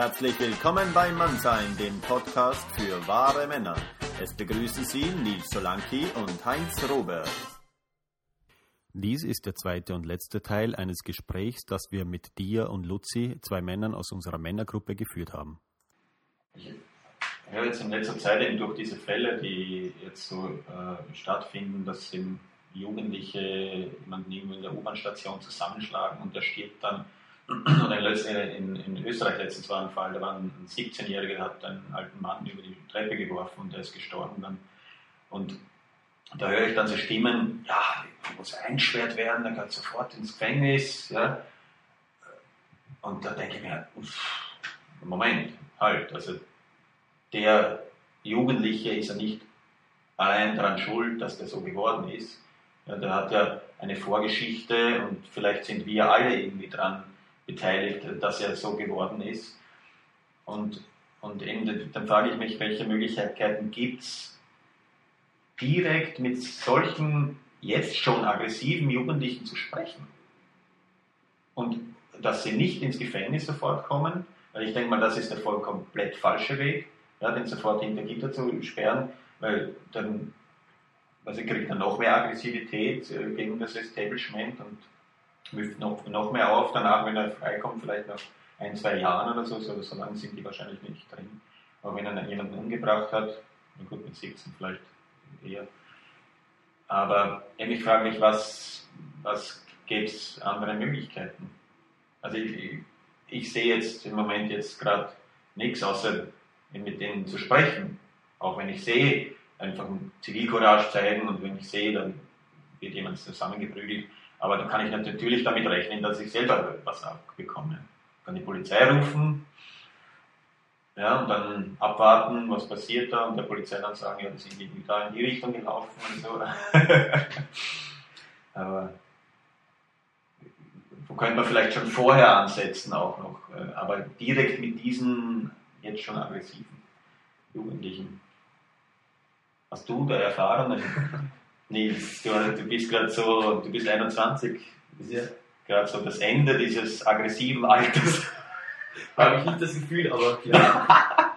Herzlich willkommen bei Mannsein, dem Podcast für wahre Männer. Es begrüßen Sie Nils Solanki und Heinz Robert. Dies ist der zweite und letzte Teil eines Gesprächs, das wir mit dir und Luzi, zwei Männern aus unserer Männergruppe, geführt haben. Ich höre jetzt in letzter Zeit eben durch diese Fälle, die jetzt so äh, stattfinden, dass eben Jugendliche jemanden irgendwo in der U-Bahn-Station zusammenschlagen und der stirbt dann. Oder in, in, Österreich letztens war ein Fall, da war ein 17-Jähriger, der hat einen alten Mann über die Treppe geworfen und der ist gestorben dann. Und da höre ich dann so Stimmen, ja, der muss eingesperrt werden, der geht sofort ins Gefängnis. Ja. Und da denke ich mir, Moment, halt, also der Jugendliche ist ja nicht allein daran schuld, dass der so geworden ist. Ja, der hat ja eine Vorgeschichte und vielleicht sind wir alle irgendwie daran beteiligt, dass er so geworden ist. Und, und eben, dann frage ich mich, welche Möglichkeiten gibt es, direkt mit solchen jetzt schon aggressiven Jugendlichen zu sprechen. Und dass sie nicht ins Gefängnis sofort kommen, weil ich denke mal, das ist der voll komplett falsche Weg, ja, den sofort hinter Gitter zu sperren, weil dann also kriegt dann noch mehr Aggressivität äh, gegen das Establishment und müfft noch, noch mehr auf danach, wenn er freikommt, vielleicht nach ein, zwei Jahren oder so, so, so lange sind die wahrscheinlich nicht drin. Aber wenn er jemanden umgebracht hat, gut, mit 17 vielleicht eher. Aber ich frage mich, was, was gäbe es andere Möglichkeiten? Also ich, ich sehe jetzt im Moment jetzt gerade nichts, außer mit denen zu sprechen. Auch wenn ich sehe, einfach Zivilcourage zeigen und wenn ich sehe, dann wird jemand zusammengeprügelt. Aber dann kann ich natürlich damit rechnen, dass ich selber was abbekomme. Kann die Polizei rufen, ja, und dann abwarten, was passiert da und der Polizei dann sagen, ja, die sind irgendwie da in die Richtung gelaufen und so. Aber wo könnte man vielleicht schon vorher ansetzen auch noch, äh, aber direkt mit diesen jetzt schon aggressiven Jugendlichen. Hast du da Erfahrungen? Nils, du, bist gerade so, du bist 21, das ist gerade so das Ende dieses aggressiven Alters. Habe ich nicht das Gefühl, aber ja.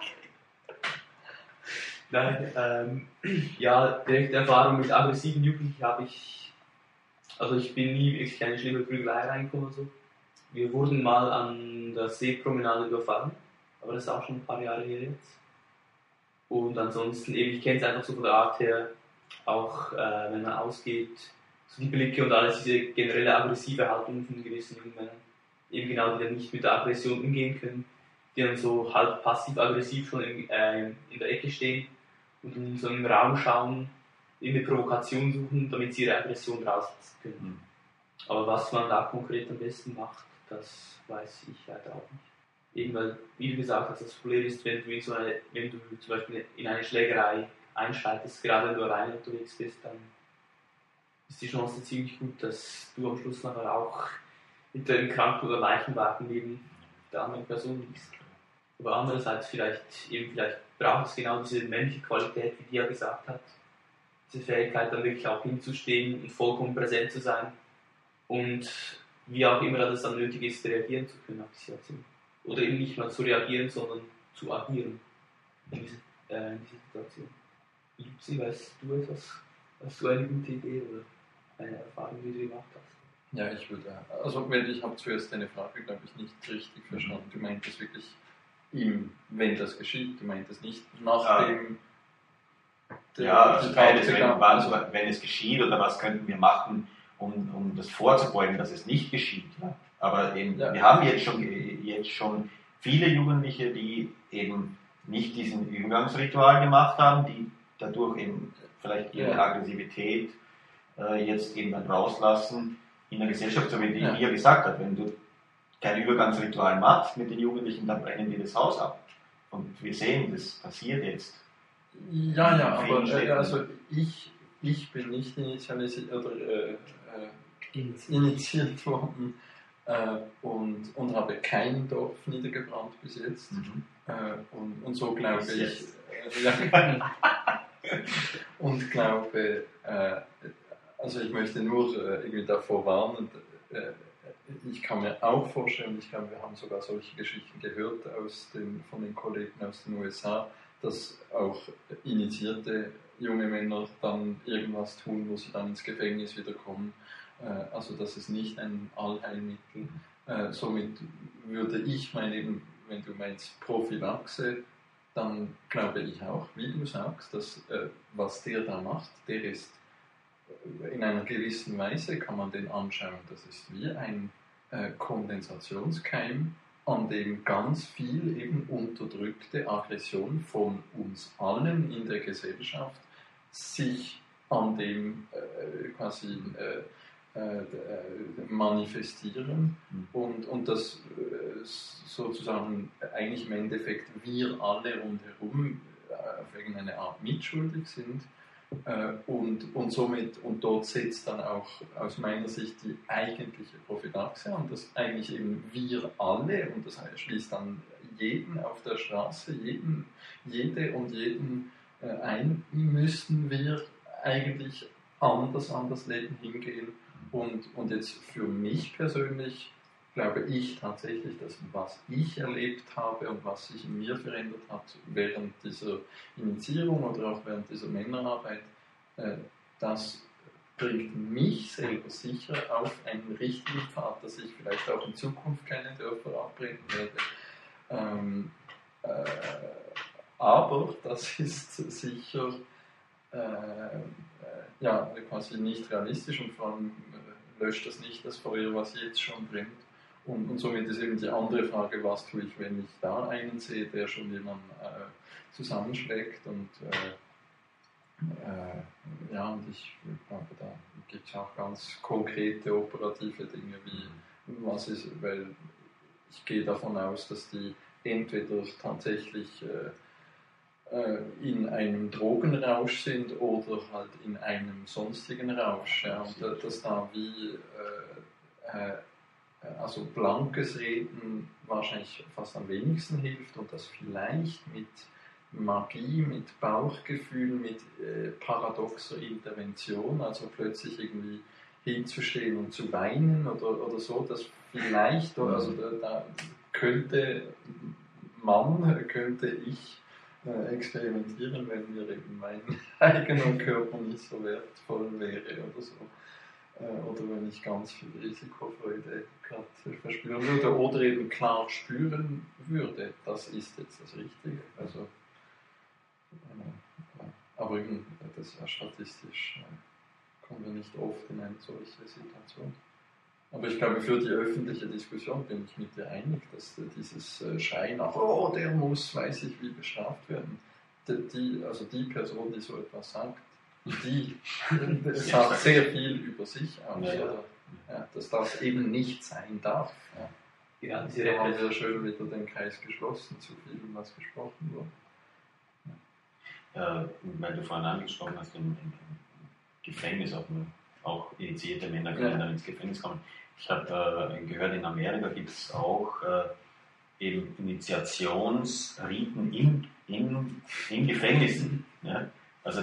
Nein, ähm, ja, direkte Erfahrung mit aggressiven Jugendlichen habe ich, also ich bin nie wirklich eine schlimme Prügelei reingekommen. So. Wir wurden mal an der Seepromenade überfallen, aber das ist auch schon ein paar Jahre her jetzt. Und ansonsten, eben, ich kenne es einfach so von der Art her, auch äh, wenn man ausgeht, so die Blicke und alles, diese generelle aggressive Haltung von gewissen jungen Männern, eben genau, die dann nicht mit der Aggression umgehen können, die dann so halb passiv-aggressiv schon in, äh, in der Ecke stehen und in so einem Raum schauen, eine Provokation suchen, damit sie ihre Aggression rauslassen können. Mhm. Aber was man da konkret am besten macht, das weiß ich leider auch nicht eben weil, wie du gesagt hast, das Problem ist, wenn du, in so eine, wenn du zum Beispiel in eine Schlägerei einschreitest, gerade wenn du alleine unterwegs bist, dann ist die Chance ziemlich gut, dass du am Schluss nachher auch hinter dem Kranken- oder Leichenwagen neben der anderen Person liegst. Aber andererseits vielleicht, eben vielleicht braucht es genau diese männliche Qualität, wie die ja gesagt hat. Diese Fähigkeit, dann wirklich auch hinzustehen und vollkommen präsent zu sein und wie auch immer das dann nötig ist, reagieren zu können auf die Situation oder eben nicht mal zu reagieren, sondern zu agieren in dieser, äh, in dieser Situation. Lupsi, weißt du etwas? Hast du eine gute Idee oder eine Erfahrung, die du gemacht hast? Ja, ich würde, also ich habe zuerst deine Frage, glaube ich, nicht richtig verstanden. Du meintest wirklich ihm, wenn das geschieht, du meintest nicht nach dem. Ja, also beides, wenn, was, wenn es geschieht oder was könnten wir machen, um, um das vorzubeugen, dass es nicht geschieht. Ja? Aber eben, ja. wir haben jetzt schon, jetzt schon viele Jugendliche, die eben nicht diesen Übergangsritual gemacht haben, die dadurch eben vielleicht ihre ja. Aggressivität äh, jetzt eben dann rauslassen in der Gesellschaft, so wie die ja. hier gesagt hat, wenn du kein Übergangsritual machst mit den Jugendlichen, dann brennen die das Haus ab. Und wir sehen, das passiert jetzt. Ja, ja, aber äh, also ich, ich bin nicht initialisiert, oder, äh, äh initiiert worden äh, und, und habe kein Dorf niedergebrannt bis jetzt. Mhm. Äh, und, und so glaube ich. Äh, und glaube, äh, also ich möchte nur äh, irgendwie davor warnen, äh, ich kann mir auch vorstellen, ich glaube, wir haben sogar solche Geschichten gehört aus den, von den Kollegen aus den USA, dass auch initiierte junge Männer dann irgendwas tun, wo sie dann ins Gefängnis wieder kommen. Äh, also das ist nicht ein Allheilmittel. Äh, somit würde ich mein eben, wenn du meinst Prophylaxe, dann glaube ich auch, wie du sagst, dass äh, was der da macht, der ist in einer gewissen Weise kann man den anschauen. Das ist wie ein Kondensationskeim, an dem ganz viel eben unterdrückte Aggression von uns allen in der Gesellschaft sich an dem äh, quasi äh, äh, manifestieren mhm. und, und das äh, sozusagen eigentlich im Endeffekt wir alle rundherum äh, auf irgendeine Art mitschuldig sind äh, und, und somit, und dort setzt dann auch aus meiner Sicht die eigentliche Prophylaxe an, dass eigentlich eben wir alle, und das schließt dann jeden auf der Straße, jeden, jede und jeden ein, müssen wir eigentlich anders an das Leben hingehen und, und jetzt für mich persönlich glaube ich tatsächlich, dass was ich erlebt habe und was sich in mir verändert hat während dieser Initiierung oder auch während dieser Männerarbeit, äh, das bringt mich selber sicher auf einen richtigen Pfad, dass ich vielleicht auch in Zukunft keine Dörfer abbrechen werde. Ähm, äh, aber das ist sicher äh, äh ja, quasi nicht realistisch und vor allem löscht das nicht das Feuer, was jetzt schon brennt. Und, und somit ist eben die andere Frage, was tue ich, wenn ich da einen sehe, der schon jemanden äh, zusammenschlägt und äh, äh, ja, und ich glaube, da gibt es auch ganz konkrete operative Dinge, wie was ist, weil ich gehe davon aus, dass die entweder tatsächlich äh, in einem Drogenrausch sind oder halt in einem sonstigen Rausch. Ja, und dass da wie äh, äh, also blankes Reden wahrscheinlich fast am wenigsten hilft und das vielleicht mit Magie, mit Bauchgefühl, mit äh, paradoxer Intervention, also plötzlich irgendwie hinzustehen und zu weinen oder, oder so, dass vielleicht, also da, da könnte man, könnte ich äh, experimentieren, wenn mir eben mein eigener Körper nicht so wertvoll wäre oder so. Äh, oder wenn ich ganz viel Risikofreude gerade verspüren würde oder eben klar spüren würde, das ist jetzt das Richtige. Also, äh, aber eben, das ist ja statistisch, kommen wir nicht oft in eine solche Situation. Aber ich glaube, für die öffentliche Diskussion bin ich mit dir einig, dass dieses äh, Schreien nach, oh, der muss, weiß ich wie, bestraft werden. Die, also die Person, die so etwas sagt, die sagt sehr viel über sich aus, ja, ja. Ja, dass das eben nicht sein darf. Ja. Ja, diese da haben wir schön wieder den Kreis geschlossen, zu viel was gesprochen wurde. Ja. Äh, weil du vorhin angesprochen hast, im, im Gefängnis auch, auch initiierte Männer können dann ins Gefängnis kommen. Ich habe äh, gehört, in Amerika gibt es auch äh, eben Initiationsriten in, in, in Gefängnissen. Ja? Also,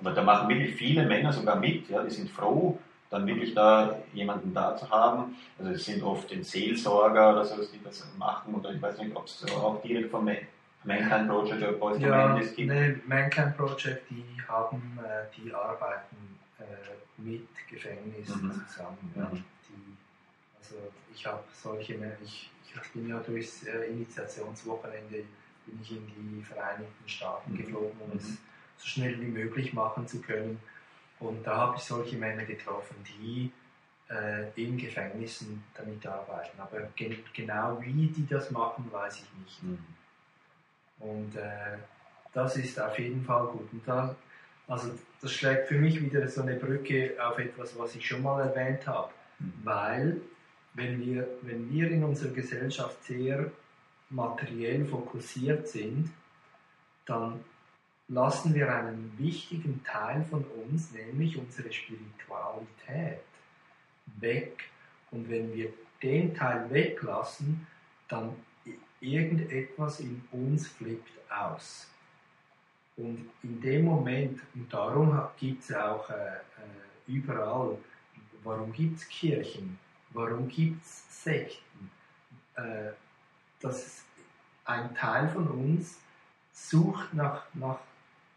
aber da machen wirklich viele Männer sogar mit, ja? die sind froh, dann wirklich da jemanden da zu haben. Also es sind oft den Seelsorger oder so, die das machen, oder ich weiß nicht, ob es auch direkt vom Mankind Project oder Boys ja, gibt. Nee, Mankind Project, die haben, äh, die arbeiten äh, mit Gefängnissen mhm. zusammen. Ja. Mhm. Also ich habe solche, ich, ich bin ja durchs äh, Initiationswochenende bin ich in die Vereinigten Staaten mhm. geflogen, um es mhm. so schnell wie möglich machen zu können. Und da habe ich solche Männer getroffen, die äh, in Gefängnissen damit arbeiten. Aber ge genau wie die das machen, weiß ich nicht. Mhm. Und äh, das ist auf jeden Fall gut. Und da, also das schlägt für mich wieder so eine Brücke auf etwas, was ich schon mal erwähnt habe. Mhm. Weil wenn wir, wenn wir in unserer Gesellschaft sehr materiell fokussiert sind, dann lassen wir einen wichtigen Teil von uns, nämlich unsere Spiritualität, weg. Und wenn wir den Teil weglassen, dann irgendetwas in uns flippt aus. Und in dem Moment, und darum gibt es auch äh, äh, überall, warum gibt es Kirchen? Warum gibt es Sekten? Äh, das ein Teil von uns sucht nach, nach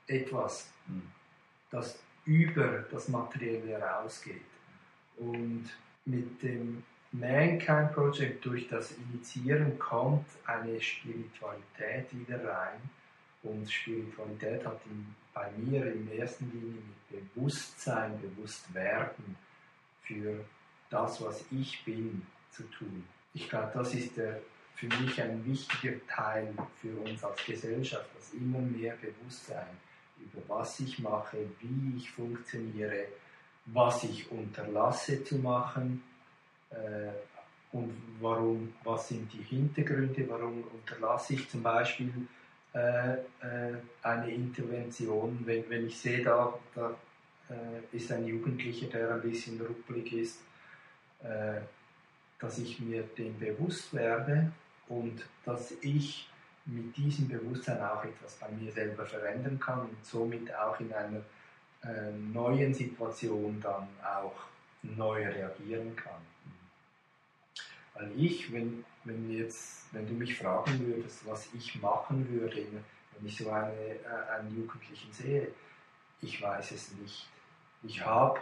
etwas, mhm. das über das Materielle herausgeht. Und mit dem Mankind Project, durch das Initiieren, kommt eine Spiritualität wieder rein. Und Spiritualität hat in, bei mir in erster Linie mit Bewusstsein, Bewusstwerden für das, was ich bin, zu tun. Ich glaube, das ist der, für mich ein wichtiger Teil für uns als Gesellschaft, das immer mehr Bewusstsein über was ich mache, wie ich funktioniere, was ich unterlasse zu machen äh, und warum, was sind die Hintergründe, warum unterlasse ich zum Beispiel äh, äh, eine Intervention, wenn, wenn ich sehe, da, da äh, ist ein Jugendlicher, der ein bisschen ruppelig ist, äh, dass ich mir dem bewusst werde und dass ich mit diesem Bewusstsein auch etwas bei mir selber verändern kann und somit auch in einer äh, neuen Situation dann auch neu reagieren kann. Weil ich, wenn, wenn, jetzt, wenn du mich fragen würdest, was ich machen würde, wenn ich so eine, äh, einen Jugendlichen sehe, ich weiß es nicht. Ich habe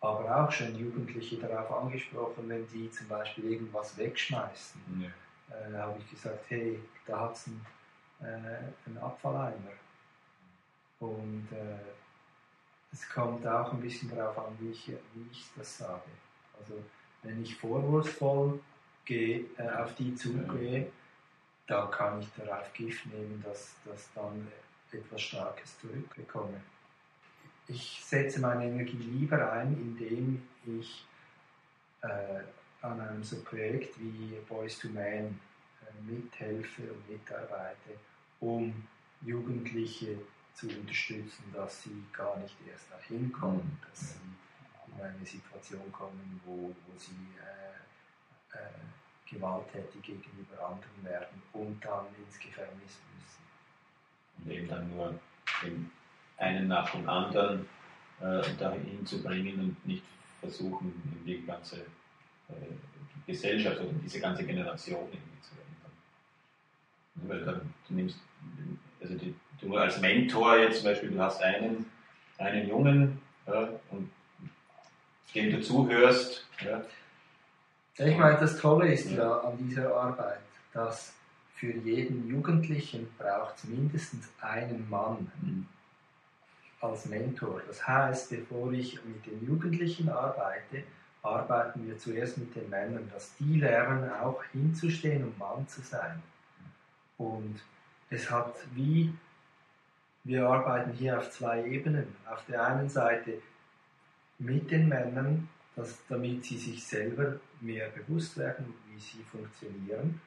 aber auch schon Jugendliche darauf angesprochen, wenn die zum Beispiel irgendwas wegschmeißen. Ja äh, habe ich gesagt, hey, da hat es einen, äh, einen Abfalleimer. Und äh, es kommt auch ein bisschen darauf an, wie ich, wie ich das sage. Also wenn ich vorwurfsvoll gehe, äh, auf die zugehe, da kann ich darauf Gift nehmen, dass, dass dann etwas Starkes zurückbekomme. Ich setze meine Energie lieber ein, indem ich äh, an einem so Projekt wie Boys to Man äh, mithelfe und mitarbeite, um Jugendliche zu unterstützen, dass sie gar nicht erst dahin kommen, dass sie in eine Situation kommen, wo, wo sie äh, äh, gewalttätig gegenüber anderen werden und dann ins Gefängnis müssen. Und eben dann nur einen nach dem anderen äh, dahin zu bringen und nicht versuchen, die ganze äh, Gesellschaft oder diese ganze Generation irgendwie zu ändern. Weil dann, du nimmst, also die, du als Mentor jetzt zum Beispiel, du hast einen, einen Jungen ja, und dem du zuhörst. Ja. Ich meine, das Tolle ist ja an dieser Arbeit, dass für jeden Jugendlichen braucht es mindestens einen Mann mhm. Als Mentor. Das heißt, bevor ich mit den Jugendlichen arbeite, arbeiten wir zuerst mit den Männern, dass die lernen, auch hinzustehen und Mann zu sein. Und es hat wie, wir arbeiten hier auf zwei Ebenen. Auf der einen Seite mit den Männern, dass, damit sie sich selber mehr bewusst werden, wie sie funktionieren.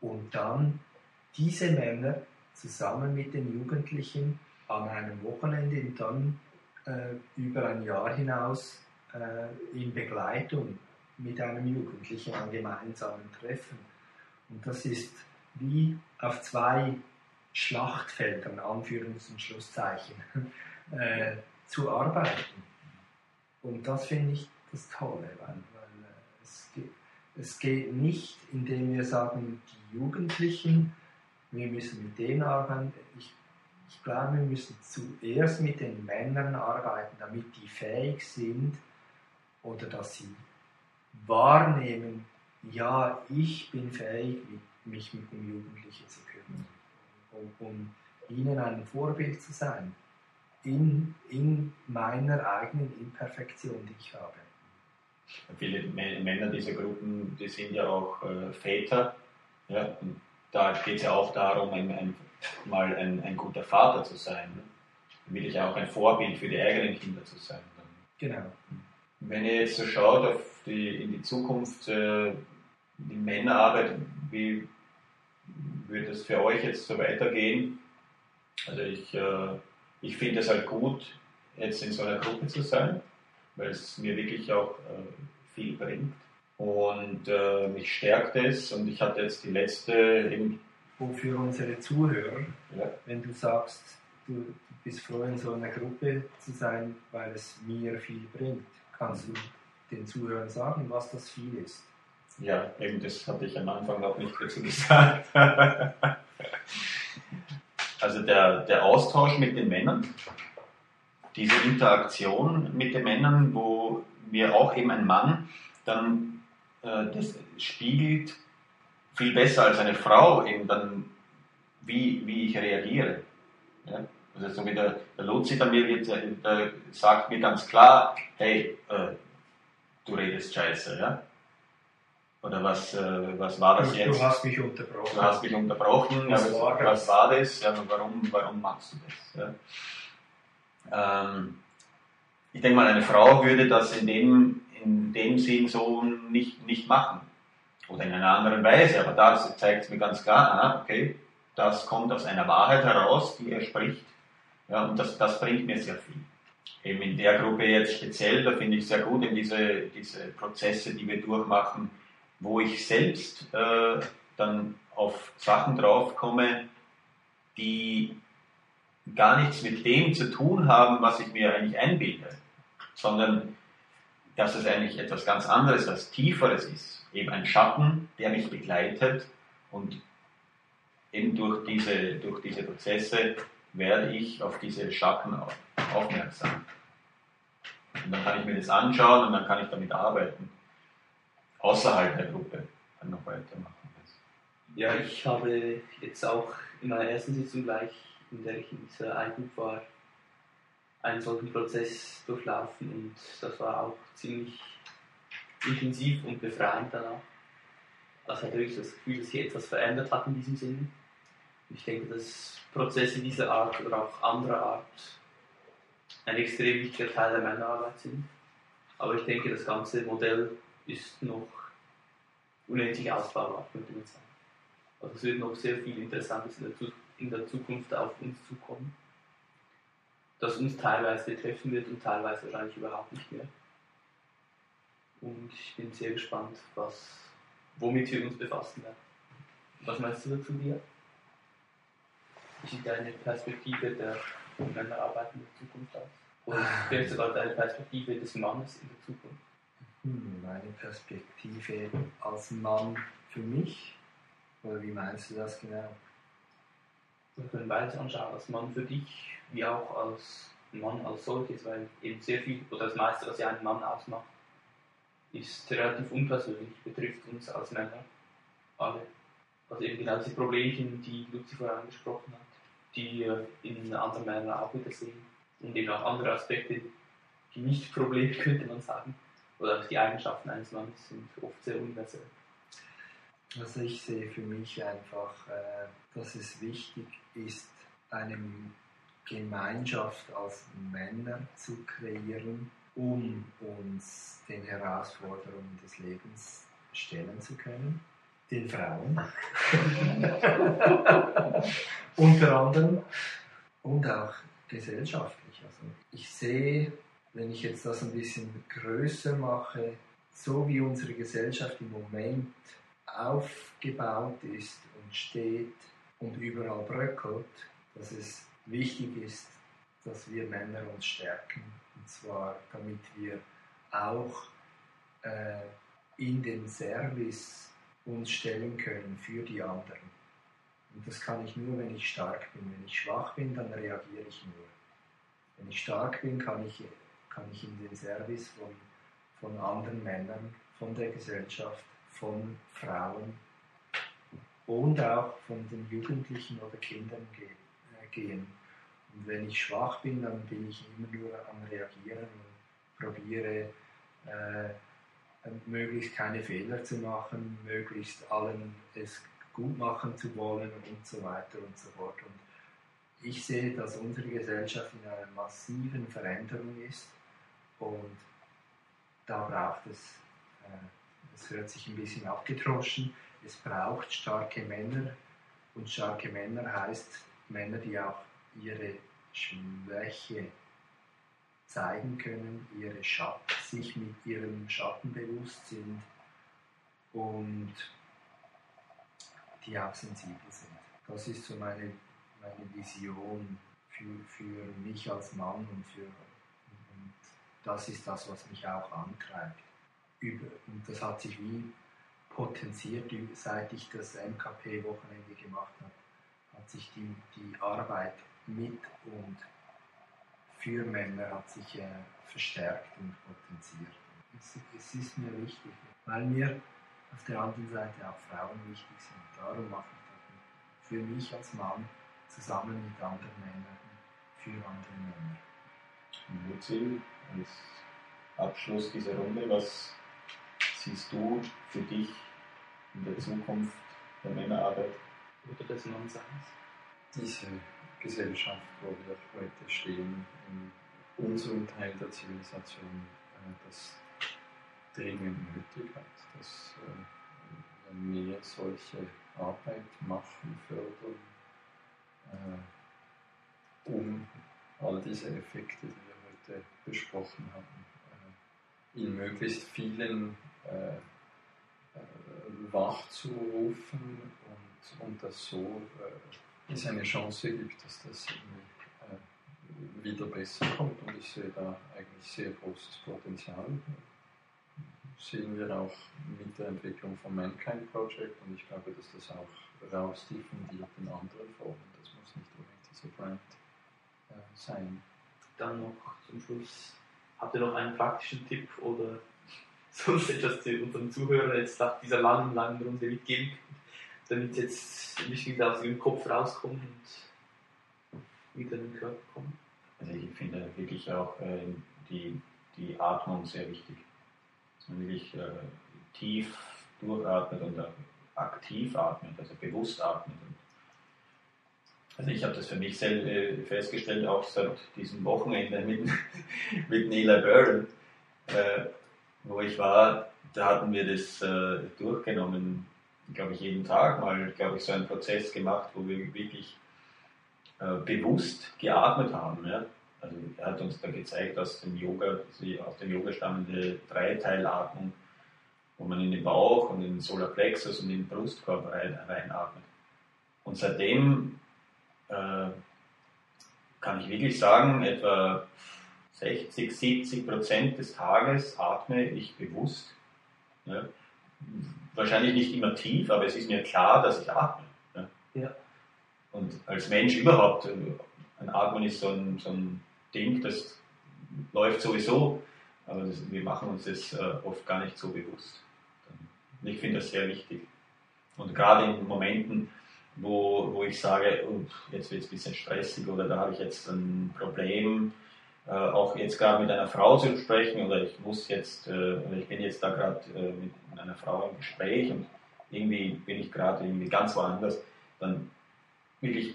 Und dann diese Männer zusammen mit den Jugendlichen an einem Wochenende und dann äh, über ein Jahr hinaus äh, in Begleitung mit einem Jugendlichen an gemeinsamen Treffen. Und das ist wie auf zwei Schlachtfeldern, Anführungs- und Schlusszeichen, äh, zu arbeiten. Und das finde ich das Tolle, weil, weil äh, es, geht, es geht nicht, indem wir sagen, die Jugendlichen, wir müssen mit denen arbeiten. Ich, ich glaube, wir müssen zuerst mit den Männern arbeiten, damit die fähig sind, oder dass sie wahrnehmen, ja, ich bin fähig, mich um Jugendliche zu kümmern, um, um ihnen ein Vorbild zu sein, in, in meiner eigenen Imperfektion, die ich habe. Viele Männer dieser Gruppen, die sind ja auch äh, Väter. Ja, und da geht es ja auch darum, ein, ein, mal ein, ein, guter Vater zu sein. Ne? Will ich auch ein Vorbild für die eigenen Kinder zu sein. Genau. Wenn ihr jetzt so schaut auf die, in die Zukunft, äh, die Männerarbeit, wie würde das für euch jetzt so weitergehen? Also ich, äh, ich finde es halt gut, jetzt in so einer Gruppe zu sein, weil es mir wirklich auch äh, viel bringt. Und äh, mich stärkt es und ich hatte jetzt die letzte eben für unsere Zuhörer, ja. wenn du sagst, du, du bist froh in so einer Gruppe zu sein, weil es mir viel bringt kannst du den Zuhörern sagen, was das viel ist. Ja, eben das hatte ich am Anfang noch nicht dazu gesagt. also der, der Austausch mit den Männern, diese Interaktion mit den Männern, wo mir auch eben ein Mann dann äh, das spiegelt viel besser als eine Frau eben dann, wie, wie ich reagiere. Ja? Also so wie der, der Luzi dann mir wird, der sagt mir ganz klar, hey, äh, du redest scheiße, ja? Oder was, äh, was war das du, jetzt? Du hast mich unterbrochen. Du hast mich unterbrochen. Was, ja, war, was, was war das? Ja, warum, warum machst du das? Ja? Ähm, ich denke mal, eine Frau würde das in dem, in dem Sinn so nicht, nicht machen. Oder in einer anderen Weise. Aber da zeigt es mir ganz klar, aha, okay, das kommt aus einer Wahrheit heraus, die er spricht. Ja, und das, das bringt mir sehr viel. Eben in der Gruppe jetzt speziell, da finde ich sehr gut in diese, diese Prozesse, die wir durchmachen, wo ich selbst äh, dann auf Sachen draufkomme, die gar nichts mit dem zu tun haben, was ich mir eigentlich einbilde, sondern dass es eigentlich etwas ganz anderes, was Tieferes ist. Eben ein Schatten, der mich begleitet und eben durch diese, durch diese Prozesse werde ich auf diese Schatten aufmerksam. Und dann kann ich mir das anschauen und dann kann ich damit arbeiten außerhalb der Gruppe dann noch weitermachen. Ja, ich habe jetzt auch in meiner ersten Sitzung gleich, in der ich in dieser Eingruppe war, einen solchen Prozess durchlaufen und das war auch ziemlich intensiv und befreiend danach. Also hatte wirklich das Gefühl, dass sich etwas verändert hat in diesem Sinne. Ich denke, dass Prozesse dieser Art oder auch anderer Art ein extrem wichtiger Teil der Männerarbeit sind. Aber ich denke, das ganze Modell ist noch unendlich ausbaubar, könnte man sagen. Also es wird noch sehr viel Interessantes in der, in der Zukunft auf uns zukommen, das uns teilweise betreffen wird und teilweise wahrscheinlich überhaupt nicht mehr. Und ich bin sehr gespannt, was, womit wir uns befassen werden. Was meinst du dazu, Bia? Wie sieht deine Perspektive der Männerarbeit in der Zukunft aus? Oder vielleicht sogar deine Perspektive des Mannes in der Zukunft? Hm, meine Perspektive als Mann für mich? Oder wie meinst du das genau? Wir können beides anschauen, als Mann für dich, wie auch als Mann als solches, weil eben sehr viel, oder das meiste, was ja einen Mann ausmacht, ist relativ unpersönlich, betrifft uns als Männer alle. Also eben genau diese Problemchen, die Luzi vorher angesprochen hat, die in anderen Männern auch wieder sehen. Und eben auch andere Aspekte, die nicht Probleme, könnte man sagen, oder die Eigenschaften eines Mannes sind oft sehr universell. Also ich sehe für mich einfach, äh, dass es wichtig ist, eine Gemeinschaft als Männer zu kreieren, um uns den Herausforderungen des Lebens stellen zu können. Den Frauen. Unter anderem. Und auch gesellschaftlich. Also ich sehe wenn ich jetzt das ein bisschen größer mache, so wie unsere Gesellschaft im Moment aufgebaut ist und steht und überall bröckelt, dass es wichtig ist, dass wir Männer uns stärken. Und zwar, damit wir auch äh, in den Service uns stellen können für die anderen. Und das kann ich nur, wenn ich stark bin. Wenn ich schwach bin, dann reagiere ich nur. Wenn ich stark bin, kann ich kann ich in den Service von, von anderen Männern, von der Gesellschaft, von Frauen und auch von den Jugendlichen oder Kindern äh, gehen. Und wenn ich schwach bin, dann bin ich immer nur am Reagieren und probiere äh, möglichst keine Fehler zu machen, möglichst allen es gut machen zu wollen und so weiter und so fort. Und ich sehe, dass unsere Gesellschaft in einer massiven Veränderung ist und da braucht es, äh, es hört sich ein bisschen abgedroschen, es braucht starke Männer. Und starke Männer heißt Männer, die auch ihre Schwäche zeigen können, ihre Schatten, sich mit ihrem Schatten bewusst sind und die auch sensibel sind. Das ist so meine, meine Vision für, für mich als Mann und für das ist das, was mich auch antreibt. und das hat sich wie potenziert, seit ich das MKP-Wochenende gemacht habe, hat sich die, die Arbeit mit und für Männer hat sich äh, verstärkt und potenziert. Es, es, ist mir wichtig, weil mir auf der anderen Seite auch Frauen wichtig sind. Darum mache ich das für mich als Mann zusammen mit anderen Männern, für andere Männer. Mutsil, als Abschluss dieser Runde, was siehst du für dich in der Zukunft der Männerarbeit? Oder des Mannseins? Diese Gesellschaft, wo wir heute stehen, in unserem Teil der Zivilisation, äh, das dringend nötig hat, dass äh, wir mehr solche Arbeit machen, fördern, äh, um all diese Effekte, die wir heute besprochen haben, in möglichst vielen wachzurufen und, und das so es eine Chance gibt, dass das äh, wieder besser kommt. Und ich sehe da eigentlich sehr großes Potenzial. Sehen wir auch mit der Entwicklung vom Mankind Project und ich glaube, dass das auch rausdiffundiert in anderen Formen. Das muss nicht unbedingt diese Brand äh, sein. Dann noch zum Schluss, habt ihr noch einen praktischen Tipp oder sonst etwas zu unseren Zuhörern jetzt nach dieser langen, langen Runde mitgeben damit jetzt ein bisschen wieder aus ihrem Kopf rauskommen und wieder in den Körper kommen. Also ich finde wirklich auch äh, die, die Atmung sehr wichtig. Dass man wirklich äh, tief durchatmet und aktiv atmet, also bewusst atmet. Also ich habe das für mich selbst äh, festgestellt, auch seit diesem Wochenende mit, mit Neil Byrne, äh, wo ich war, da hatten wir das äh, durchgenommen, glaube ich, jeden Tag mal, glaube ich, so einen Prozess gemacht, wo wir wirklich äh, bewusst geatmet haben. Ja? Also er hat uns da gezeigt, aus dem Yoga, aus dem Yoga stammende Dreiteilatmung, wo man in den Bauch und in den Solarplexus und in den Brustkorb rein, reinatmet. Und seitdem äh, kann ich wirklich sagen, etwa 60, 70 Prozent des Tages atme ich bewusst. Ja? Wahrscheinlich nicht immer tief, aber es ist mir klar, dass ich atme. Ja. ja. Und als Mensch überhaupt, äh, ein Atmen ist so ein, so ein Ding, das läuft sowieso, aber das, wir machen uns das äh, oft gar nicht so bewusst. Und ich finde das sehr wichtig. Und gerade in Momenten, wo, wo ich sage, oh, jetzt wird es ein bisschen stressig oder da habe ich jetzt ein Problem, äh, auch jetzt gerade mit einer Frau zu sprechen oder ich muss jetzt, äh, oder ich bin jetzt da gerade äh, mit einer Frau im Gespräch und irgendwie bin ich gerade irgendwie ganz woanders, dann wirklich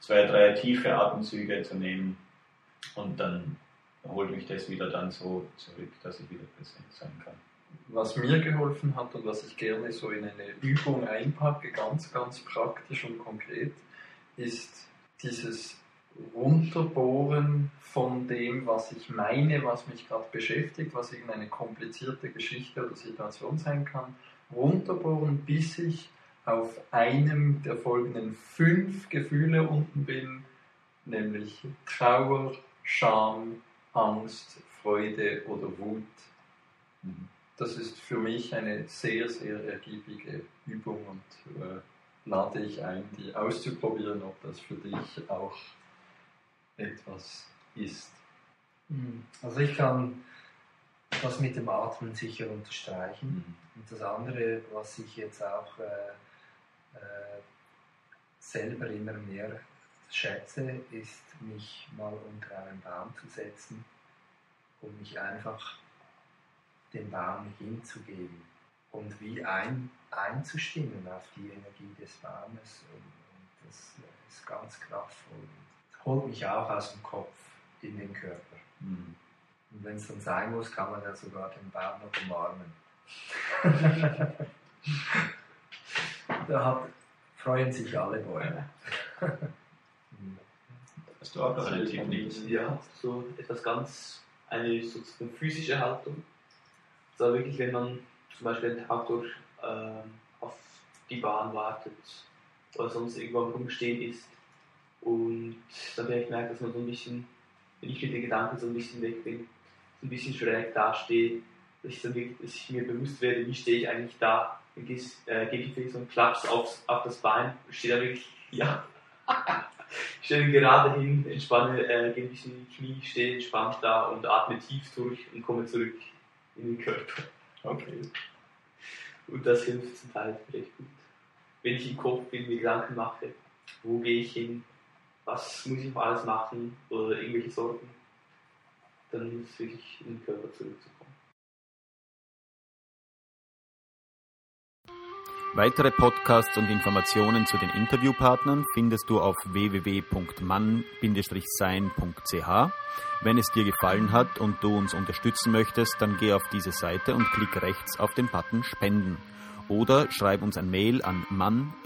zwei, drei tiefe Atemzüge zu nehmen und dann holt mich das wieder dann so zurück, dass ich wieder präsent sein kann. Was mir geholfen hat und was ich gerne so in eine Übung einpacke, ganz, ganz praktisch und konkret, ist dieses Runterbohren von dem, was ich meine, was mich gerade beschäftigt, was irgendeine komplizierte Geschichte oder Situation sein kann, runterbohren, bis ich auf einem der folgenden fünf Gefühle unten bin, nämlich Trauer, Scham, Angst, Freude oder Wut. Das ist für mich eine sehr, sehr ergiebige Übung und äh, lade ich ein, die auszuprobieren, ob das für dich auch etwas ist. Hm. Also ich kann das mit dem Atmen sicher unterstreichen. Mhm. Und das andere, was ich jetzt auch äh, äh, selber immer mehr schätze, ist mich mal unter einen Baum zu setzen und mich einfach dem Baum hinzugeben und wie ein, einzustimmen auf die Energie des Baumes. Und, und das ist ganz kraftvoll holt mich auch aus dem Kopf in den Körper. Mhm. Und wenn es dann sein muss, kann man ja sogar den Baum noch umarmen. da hat, freuen sich alle Bäume. Hast du auch noch eine Technik? Ja, so etwas ganz, eine sozusagen physische Haltung. Also wirklich, wenn man zum Beispiel einen Tag durch äh, auf die Bahn wartet oder sonst irgendwo rumstehen ist, und dann habe ich gemerkt, dass man so ein bisschen, wenn ich mit den Gedanken so ein bisschen weg bin, so ein bisschen schräg dastehe dass ich, dann wirklich, dass ich mir bewusst werde, wie stehe ich eigentlich da, dann gehst, äh, gebe ich wirklich so einen Klaps aufs, auf das Bein, stehe da wirklich, ja, stelle gerade hin, entspanne, äh, gehe ein bisschen in die Knie, stehe entspannt da und atme tief durch und komme zurück in den Körper. Okay. Und das hilft zum Teil recht gut. Wenn ich im Kopf mir Gedanken mache, wo gehe ich hin, was muss ich noch alles machen oder irgendwelche Sorgen, dann hilft es wirklich in den Körper zurückzukommen. Weitere Podcasts und Informationen zu den Interviewpartnern findest du auf www.mann-sein.ch. Wenn es dir gefallen hat und du uns unterstützen möchtest, dann geh auf diese Seite und klick rechts auf den Button Spenden oder schreib uns ein Mail an mann-sein.ch.